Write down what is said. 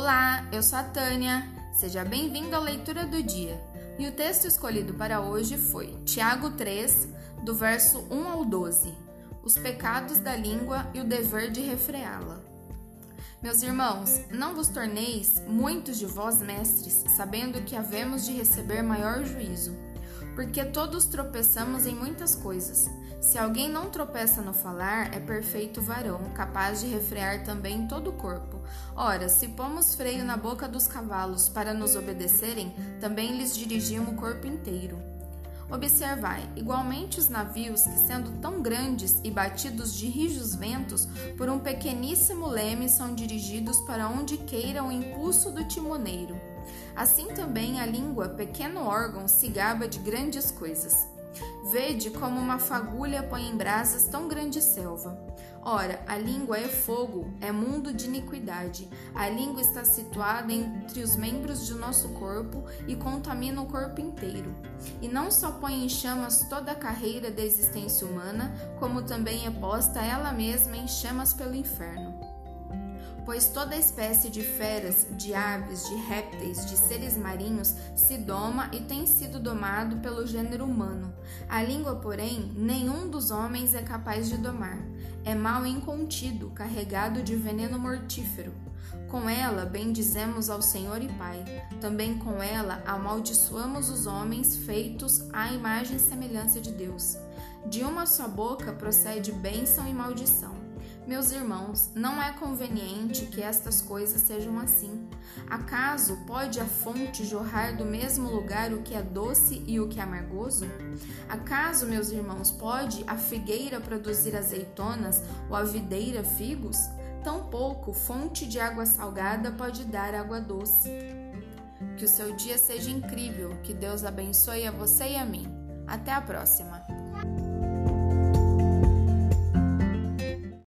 Olá, eu sou a Tânia. Seja bem-vindo à leitura do dia. E o texto escolhido para hoje foi Tiago 3, do verso 1 ao 12. Os pecados da língua e o dever de refreá-la. Meus irmãos, não vos torneis muitos de vós mestres, sabendo que havemos de receber maior juízo porque todos tropeçamos em muitas coisas. Se alguém não tropeça no falar, é perfeito varão, capaz de refrear também todo o corpo. Ora, se pomos freio na boca dos cavalos para nos obedecerem, também lhes dirigimos o corpo inteiro. Observai, igualmente os navios que, sendo tão grandes e batidos de rijos ventos, por um pequeníssimo leme são dirigidos para onde queira o impulso do timoneiro. Assim também a língua, pequeno órgão, se gaba de grandes coisas. Vede como uma fagulha põe em brasas tão grande selva. Ora, a língua é fogo, é mundo de iniquidade. A língua está situada entre os membros de nosso corpo e contamina o corpo inteiro. E não só põe em chamas toda a carreira da existência humana, como também é posta ela mesma em chamas pelo inferno pois toda espécie de feras, de aves, de répteis, de seres marinhos se doma e tem sido domado pelo gênero humano. A língua, porém, nenhum dos homens é capaz de domar. É mal incontido, carregado de veneno mortífero. Com ela bendizemos ao Senhor e Pai. Também com ela amaldiçoamos os homens feitos à imagem e semelhança de Deus. De uma só boca procede bênção e maldição. Meus irmãos, não é conveniente que estas coisas sejam assim. Acaso pode a fonte jorrar do mesmo lugar o que é doce e o que é amargoso? Acaso, meus irmãos, pode a figueira produzir azeitonas ou a videira figos? Tampouco fonte de água salgada pode dar água doce. Que o seu dia seja incrível, que Deus abençoe a você e a mim. Até a próxima!